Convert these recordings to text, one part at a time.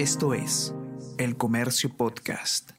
Esto es El Comercio Podcast.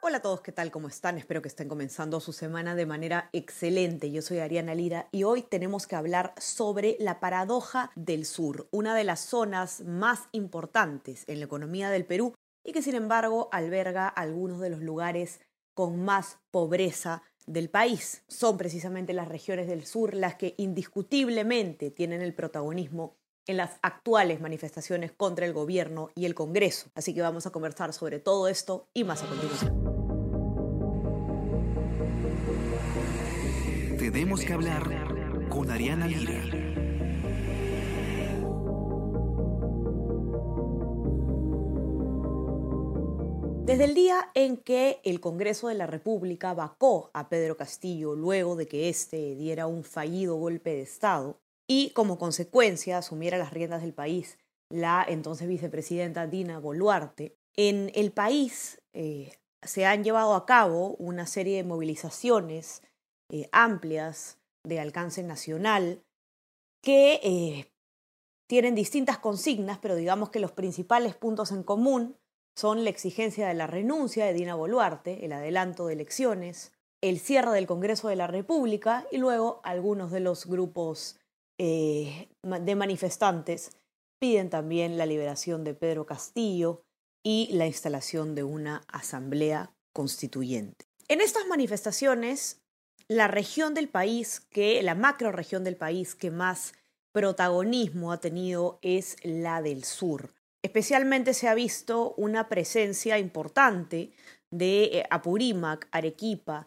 Hola a todos, ¿qué tal? ¿Cómo están? Espero que estén comenzando su semana de manera excelente. Yo soy Ariana Lira y hoy tenemos que hablar sobre la paradoja del sur, una de las zonas más importantes en la economía del Perú y que sin embargo alberga algunos de los lugares con más pobreza del país. Son precisamente las regiones del sur las que indiscutiblemente tienen el protagonismo en las actuales manifestaciones contra el gobierno y el Congreso. Así que vamos a conversar sobre todo esto y más a continuación. Tenemos que hablar con Ariana Lira. Desde el día en que el Congreso de la República vacó a Pedro Castillo luego de que éste diera un fallido golpe de Estado y como consecuencia asumiera las riendas del país la entonces vicepresidenta Dina Boluarte, en el país eh, se han llevado a cabo una serie de movilizaciones eh, amplias de alcance nacional que eh, tienen distintas consignas, pero digamos que los principales puntos en común son la exigencia de la renuncia de Dina Boluarte, el adelanto de elecciones, el cierre del Congreso de la República y luego algunos de los grupos eh, de manifestantes piden también la liberación de Pedro Castillo y la instalación de una asamblea constituyente. En estas manifestaciones, la región del país que, la macro región del país que más protagonismo ha tenido es la del sur. Especialmente se ha visto una presencia importante de eh, Apurímac, Arequipa,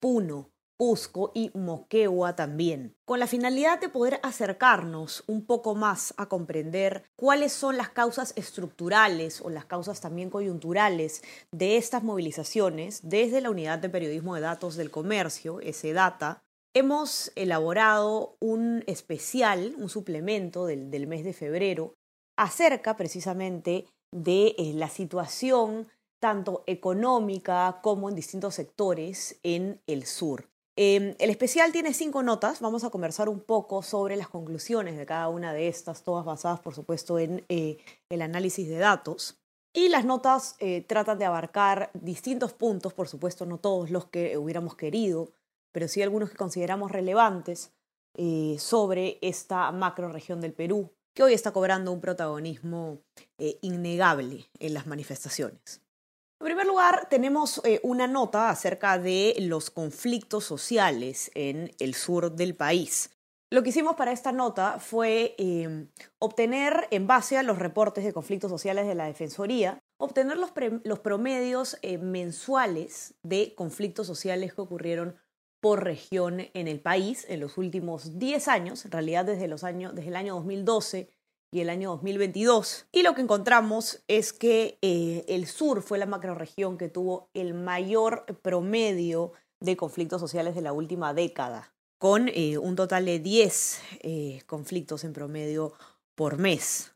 Puno, Cusco y Moquegua también, con la finalidad de poder acercarnos un poco más a comprender cuáles son las causas estructurales o las causas también coyunturales de estas movilizaciones desde la Unidad de Periodismo de Datos del Comercio, ese data. Hemos elaborado un especial, un suplemento del, del mes de febrero, acerca precisamente de eh, la situación tanto económica como en distintos sectores en el sur. Em, el especial tiene cinco notas, vamos a conversar un poco sobre las conclusiones de cada una de estas, todas basadas por supuesto en eh, el análisis de datos. Y las notas eh, tratan de abarcar distintos puntos, por supuesto no todos los que hubiéramos querido, pero sí algunos que consideramos relevantes sobre esta macro región del Perú, que hoy está cobrando un protagonismo eh, innegable en las manifestaciones. En primer lugar, tenemos eh, una nota acerca de los conflictos sociales en el sur del país. Lo que hicimos para esta nota fue em, obtener, en base a los reportes de conflictos sociales de la Defensoría, obtener los, promedios eh, mensuales de conflictos sociales que ocurrieron por región en el país en los últimos 10 años, en realidad desde, los desde el año 2012 y el año 2022. Y lo que encontramos es que eh, el sur fue la macroregión que tuvo el mayor promedio de conflictos sociales de la última década, con eh, un total de 10 eh, conflictos en promedio por mes.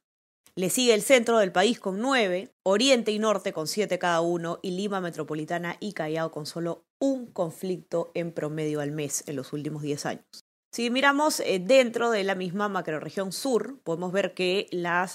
Le sigue el centro del país con 9, Oriente y Norte con 7 cada uno y Lima Metropolitana y Callao con solo un conflicto en promedio al mes en los últimos 10 años. Si miramos eh, dentro de la misma macroregión sur, podemos ver que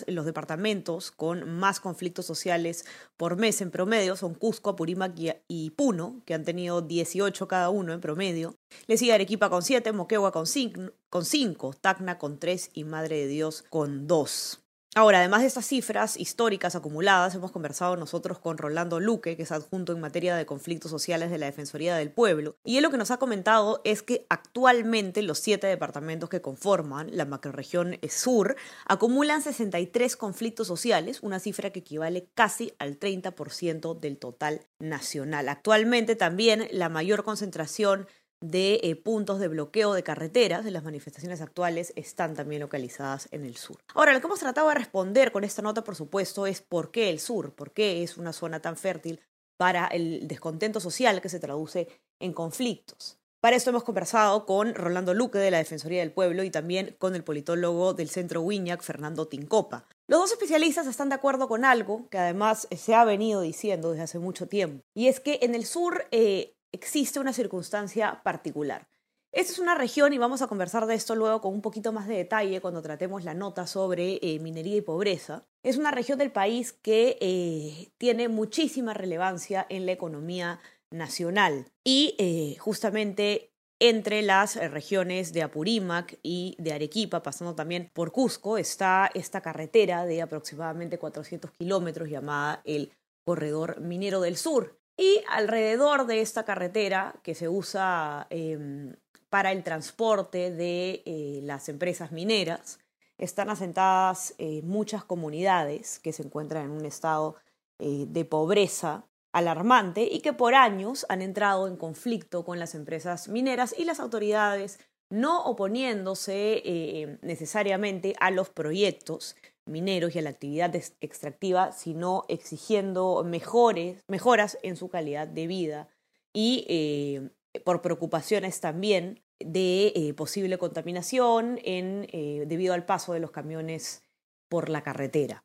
los departamentos con más conflictos sociales por mes en promedio son Cusco, Apurímac y Puno, que han tenido 18 cada uno en promedio. Le sigue Arequipa con 7, Moquegua con 5, Tacna con 3 y Madre de Dios con 2. Ahora, además de estas cifras históricas acumuladas, hemos conversado nosotros con Rolando Luque, que es adjunto en materia de conflictos sociales de la Defensoría del Pueblo, y él lo que nos ha comentado es que actualmente los siete departamentos que conforman la macroregión sur acumulan 63 conflictos sociales, una cifra que equivale casi al 30% del total nacional. Actualmente también la mayor concentración de eh, puntos de bloqueo de carreteras de las manifestaciones actuales están también localizadas en el sur. Ahora, lo que hemos tratado de responder con esta nota, por supuesto, es por qué el sur, por qué es una zona tan fértil para el descontento social que se traduce en conflictos. Para esto hemos conversado con Rolando Luque de la Defensoría del Pueblo y también con el politólogo del Centro Wiñac, Fernando Tincopa. Los dos especialistas están de acuerdo con algo que además se ha venido diciendo desde hace mucho tiempo, y es que en el sur eh, existe una circunstancia particular. Esta es una región y vamos a conversar de esto luego con un poquito más de detalle cuando tratemos la nota sobre eh, minería y pobreza. Es una región del país que eh, tiene muchísima relevancia en la economía nacional y eh, justamente entre las regiones de Apurímac y de Arequipa, pasando también por Cusco, está esta carretera de aproximadamente 400 kilómetros llamada el Corredor Minero del Sur. Y alrededor de esta carretera, que se usa em, para el transporte de eh, las empresas mineras, están asentadas eh, muchas comunidades que se encuentran en un estado eh, de pobreza alarmante y que por años han entrado en conflicto con las empresas mineras y las autoridades no oponiéndose necesariamente a los proyectos mineros y a la actividad extractiva, sino exigiendo mejores, mejoras en su calidad de vida y por preocupaciones también de eh, posible contaminación eh, debido al paso de los camiones por la carretera.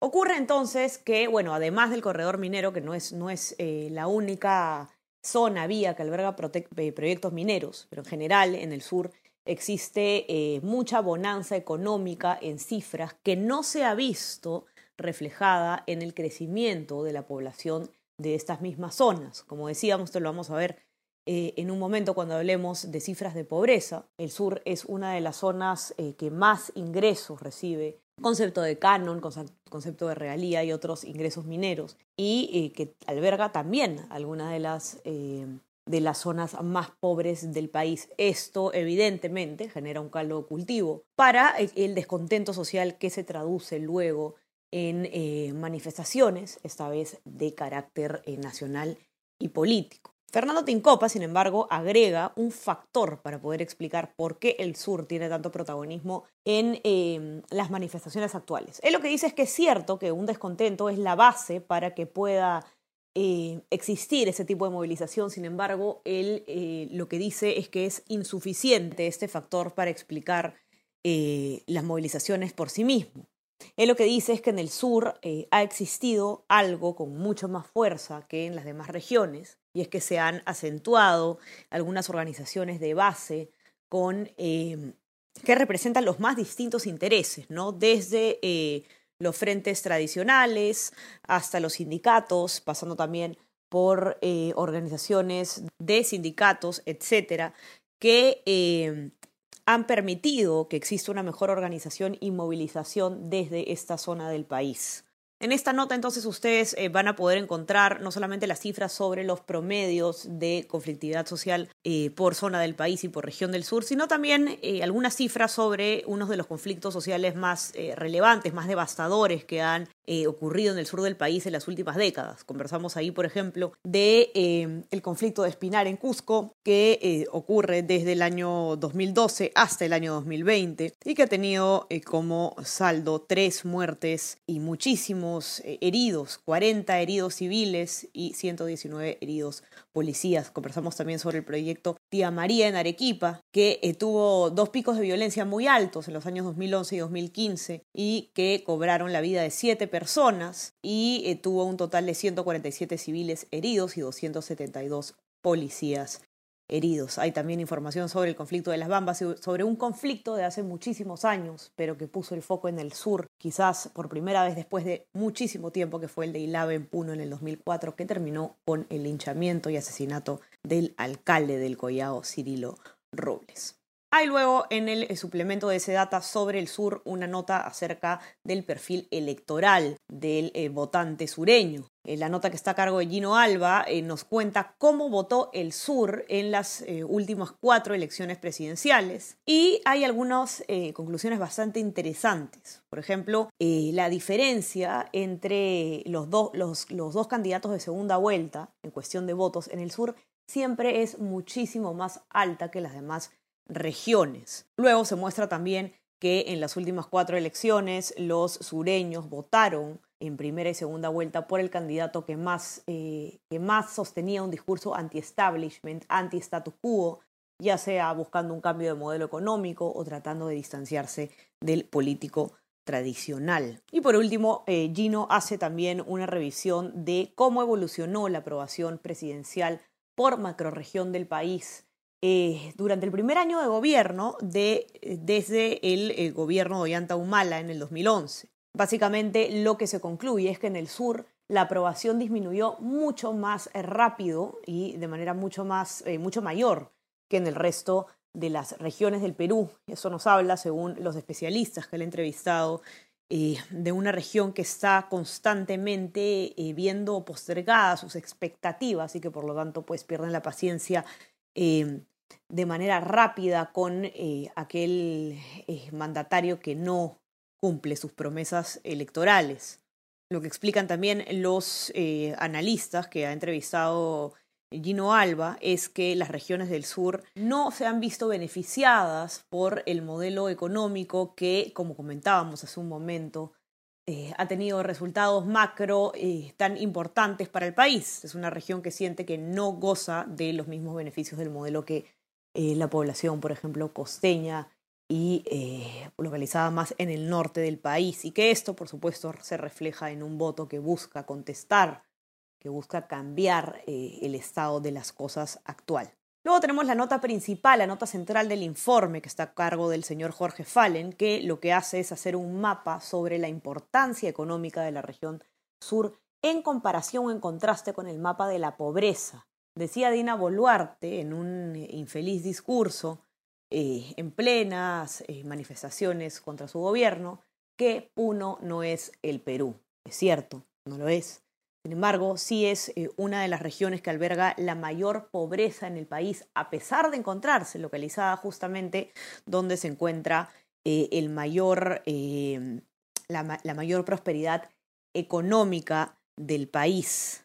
Ocurre entonces que, bueno, además del corredor minero, que no es, no es eh, la única zona, vía que alberga proyectos mineros, pero en general en el sur existe mucha bonanza económica en cifras que no se ha visto reflejada en el crecimiento de la población de estas mismas zonas. Como decíamos, esto lo vamos a ver eh, en un momento cuando hablemos de cifras de pobreza. El sur es una de las zonas eh, que más ingresos recibe, concepto de canon, concepto de realía y otros ingresos mineros, y eh, que alberga también algunas de las, de las zonas más pobres del país. Esto evidentemente genera un caldo cultivo para el descontento social que se traduce luego en manifestaciones, esta vez de carácter nacional y político. Fernando Tincopa, sin embargo, agrega un factor para poder explicar por qué el sur tiene tanto protagonismo en las manifestaciones actuales. Él lo que dice es que es cierto que un descontento es la base para que pueda eh, existir ese tipo de movilización, sin embargo, él eh, lo que dice es que es insuficiente este factor para explicar eh, las movilizaciones por sí mismo. Él lo que dice es que en el sur ha existido algo con mucho más fuerza que en las demás regiones, y es que se han acentuado algunas organizaciones de base con, que representan los más distintos intereses, ¿no? desde los frentes tradicionales hasta los sindicatos, pasando también por eh, organizaciones de sindicatos, etcétera, que han permitido que exista una mejor organización y movilización desde esta zona del país. En esta nota entonces ustedes eh, van a poder encontrar no solamente las cifras sobre los promedios de conflictividad social eh, por zona del país y por región del sur, sino también eh, algunas cifras sobre unos de los conflictos sociales más relevantes, más devastadores que han ocurrido en el sur del país en las últimas décadas. Conversamos ahí, por ejemplo, de el conflicto de Espinar en Cusco, que ocurre desde el año 2012 hasta el año 2020 y que ha tenido como saldo tres muertes y eh, heridos, 40 heridos civiles y 119 heridos policías. Conversamos también sobre el proyecto Tía María en Arequipa, que eh, tuvo dos picos de violencia muy altos en los años 2011 y 2015 y que cobraron la vida de siete personas y eh, tuvo un total de 147 civiles heridos y 272 policías heridos. Hay también información sobre el conflicto de las Bambas, sobre un conflicto de hace muchísimos años, pero que puso el foco en el sur, quizás por primera vez después de muchísimo tiempo, que fue el de Ilave en Puno en el 2004, que terminó con el linchamiento y asesinato del alcalde del Collao, Cirilo Robles. Hay luego en el suplemento de ese data sobre el sur una nota acerca del perfil electoral del eh, votante sureño. Eh, la nota que está a cargo de Gino Alba eh, nos cuenta cómo votó el sur en las últimas cuatro elecciones presidenciales y hay algunas conclusiones bastante interesantes. Por ejemplo, la diferencia entre los, los, los dos candidatos de segunda vuelta en cuestión de votos en el sur siempre es muchísimo más alta que las demás regiones. Luego se muestra también que en las últimas cuatro elecciones los sureños votaron en primera y segunda vuelta por el candidato que más, eh, que más sostenía un discurso anti-establishment, anti-status quo, ya sea buscando un cambio de modelo económico o tratando de distanciarse del político tradicional. Y por último, eh, Gino hace también una revisión de cómo evolucionó la aprobación presidencial por macroregión del país eh, durante el primer año de gobierno de, desde el, gobierno de Ollanta Humala en el 2011. Básicamente lo que se concluye es que en el sur la aprobación disminuyó mucho más rápido y de manera mucho, más, eh, mucho mayor que en el resto de las regiones del Perú. Eso nos habla, según los especialistas que le he entrevistado, eh, de una región que está constantemente viendo postergadas sus expectativas y que por lo tanto pues pierden la paciencia Em, de manera rápida con eh, aquel eh, mandatario que no cumple sus promesas electorales. Lo que explican también los eh, analistas que ha entrevistado Gino Alba es que las regiones del sur no se han visto beneficiadas por el modelo económico que, como comentábamos hace un momento, eh, ha tenido resultados macro eh, tan importantes para el país. Es una región que siente que no goza de los mismos beneficios del modelo que eh, la población, por ejemplo, costeña y localizada más en el norte del país. Y que esto, por supuesto, se refleja en un voto que busca contestar, que busca cambiar el estado de las cosas actual. Luego tenemos la nota principal, la nota central del informe que está a cargo del señor Jorge Fallen, que lo que hace es hacer un mapa sobre la importancia económica de la región sur en comparación o en contraste con el mapa de la pobreza. Decía Dina Boluarte en un infeliz discurso eh, en plenas eh, manifestaciones contra su gobierno que Puno no es el Perú. Es cierto, no lo es. Sin embargo, sí es eh, una de las regiones que alberga la mayor pobreza en el país, a pesar de encontrarse localizada justamente donde se encuentra eh, el mayor, em, la, la mayor prosperidad económica del país.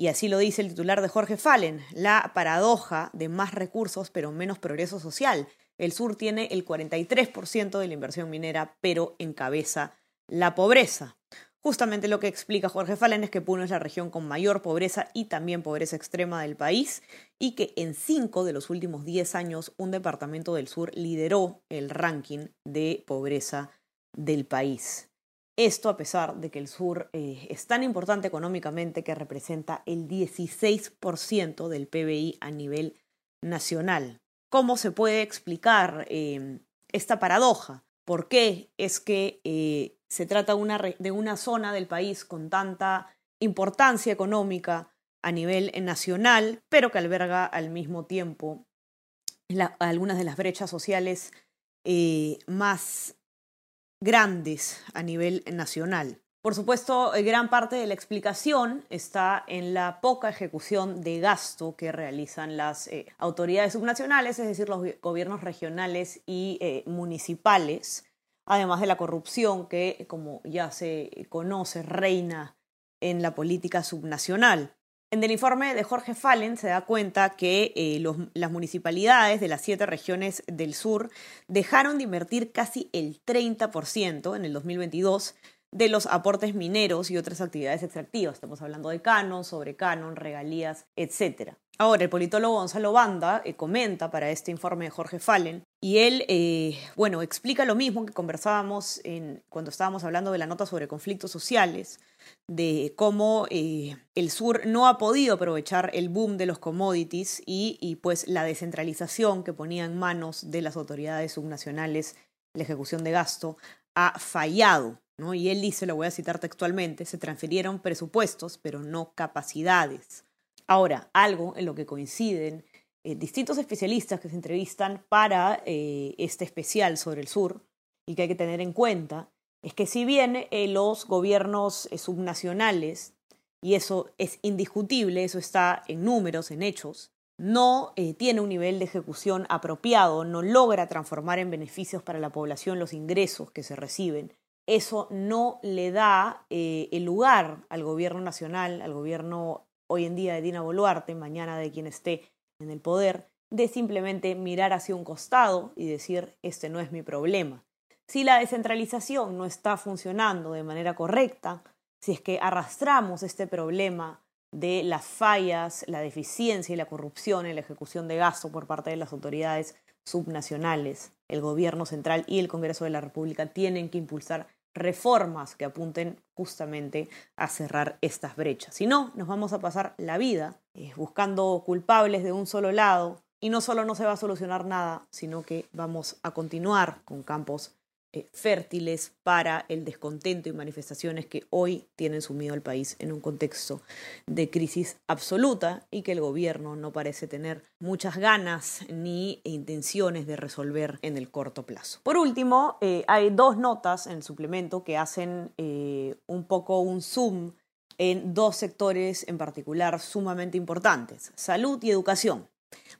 Y así lo dice el titular de Jorge Fallen, la paradoja de más recursos pero menos progreso social. El sur tiene el 43% de la inversión minera, pero encabeza la pobreza. Justamente lo que explica Jorge Fallen es que Puno es la región con mayor pobreza y también pobreza extrema del país y que en cinco de los últimos diez años un departamento del sur lideró el ranking de pobreza del país. Esto a pesar de que el sur eh, es tan importante económicamente que representa el 16% del PBI a nivel nacional. ¿Cómo se puede explicar eh, esta paradoja? ¿Por qué es que eh, se trata de una zona del país con tanta importancia económica a nivel nacional, pero que alberga al mismo tiempo algunas de las brechas sociales eh, más grandes a nivel nacional. Por supuesto, eh, gran parte de la explicación está en la poca ejecución de gasto que realizan las eh, autoridades subnacionales, es decir, los gobiernos regionales y municipales, además de la corrupción que, como ya se conoce, reina en la política subnacional. En el informe de Jorge Fallen se da cuenta que eh, las municipalidades de las siete regiones del sur dejaron de invertir casi el 30% en el 2022 de los aportes mineros y otras actividades extractivas. Estamos hablando de canon, sobre canon, regalías, etc. Ahora, el politólogo Gonzalo Banda eh, comenta para este informe de Jorge Fallen y él, eh, bueno, explica lo mismo que conversábamos en, cuando estábamos hablando de la nota sobre conflictos sociales, de cómo eh, el sur no ha podido aprovechar el boom de los commodities y, y pues la descentralización que ponía en manos de las autoridades subnacionales la ejecución de gasto ha fallado. ¿no? Y él dice, lo voy a citar textualmente, se transfirieron presupuestos, pero no capacidades. Ahora, algo en lo que coinciden eh, distintos especialistas que se entrevistan para eh, este especial sobre el sur y que hay que tener en cuenta es que si bien eh, los gobiernos subnacionales, y eso es indiscutible, eso está en números, en hechos, no tiene un nivel de ejecución apropiado, no logra transformar en beneficios para la población los ingresos que se reciben, eso no le da el lugar al gobierno nacional, al gobierno hoy en día de Dina Boluarte, mañana de quien esté en el poder, de simplemente mirar hacia un costado y decir, este no es mi problema. Si la descentralización no está funcionando de manera correcta, si es que arrastramos este problema de las fallas, la deficiencia y la corrupción en la ejecución de gasto por parte de las autoridades subnacionales, el gobierno central y el Congreso de la República tienen que impulsar reformas que apunten justamente a cerrar estas brechas. Si no, nos vamos a pasar la vida eh, buscando culpables de un solo lado Y no solo no se va a solucionar nada, sino que vamos a continuar con campos eh, fértiles para el descontento y manifestaciones que hoy tienen sumido al país en un contexto de crisis absoluta y que el gobierno no parece tener muchas ganas ni intenciones de resolver en el corto plazo. Por último, eh, hay dos notas en el suplemento que hacen eh, un poco un zoom en dos sectores en particular sumamente importantes, salud y educación.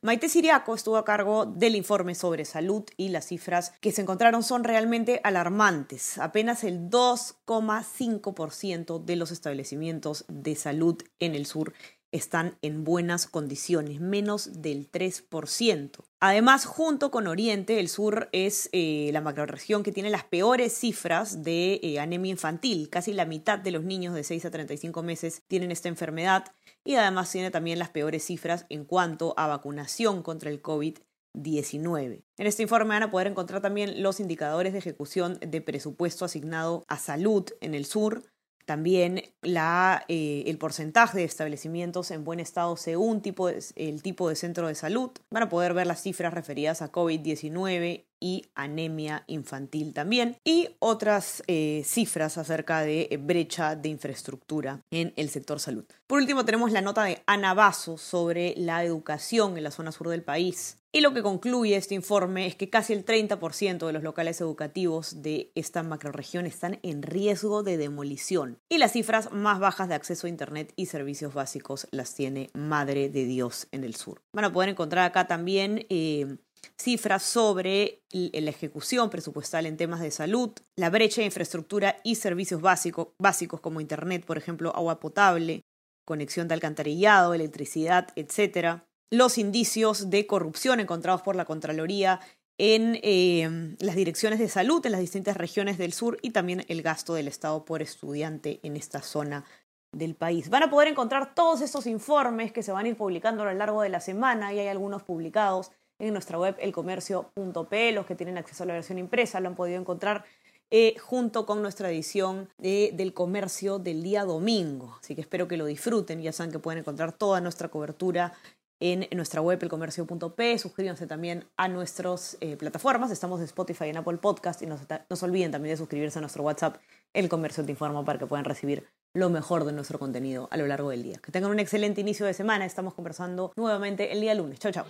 Maite Siriaco estuvo a cargo del informe sobre salud y las cifras que se encontraron son realmente alarmantes. Apenas el 2,5% de los establecimientos de salud en el sur están en buenas condiciones, menos del 3%. Además, junto con Oriente, el sur es eh, la macroregión que tiene las peores cifras de eh, anemia infantil. Casi la mitad de los niños de 6 a 35 meses tienen esta enfermedad y además tiene también las peores cifras en cuanto a vacunación contra el COVID-19. En este informe van a poder encontrar también los indicadores de ejecución de presupuesto asignado a salud en el sur, también la, eh, el porcentaje de establecimientos en buen estado según tipo el tipo de centro de salud. Van a poder ver las cifras referidas a COVID-19 y anemia infantil también, y otras eh, cifras acerca de brecha de infraestructura en el sector salud. Por último, tenemos la nota de Ana Basso sobre la educación en la zona sur del país. Y lo que concluye este informe es que casi el 30% de los locales educativos de esta macroregión están en riesgo de demolición. Y las cifras más bajas de acceso a Internet y servicios básicos las tiene Madre de Dios en el sur. Van a poder encontrar acá también eh, cifras sobre la ejecución presupuestal en temas de salud, la brecha de infraestructura y servicios básicos, básicos como Internet, por ejemplo, agua potable, conexión de alcantarillado, electricidad, etc los indicios de corrupción encontrados por la Contraloría en eh, las direcciones de salud en las distintas regiones del sur y también el gasto del Estado por estudiante en esta zona del país. Van a poder encontrar todos estos informes que se van a ir publicando a lo largo de la semana y hay algunos publicados en nuestra web elcomercio.p. Los que tienen acceso a la versión impresa lo han podido encontrar eh, junto con nuestra edición de, del comercio del día domingo. Así que espero que lo disfruten. Ya saben que pueden encontrar toda nuestra cobertura en nuestra web elcomercio.p. Suscríbanse también a nuestras eh, plataformas. Estamos en Spotify y en Apple Podcast. Y no, se olviden también de suscribirse a nuestro WhatsApp, El Comercio Te Informa, para que puedan recibir lo mejor de nuestro contenido a lo largo del día. Que tengan un excelente inicio de semana. Estamos conversando nuevamente el día lunes. Chao, chao.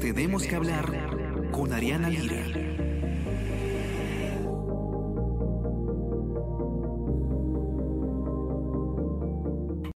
Tenemos que hablar con Ariana Lira.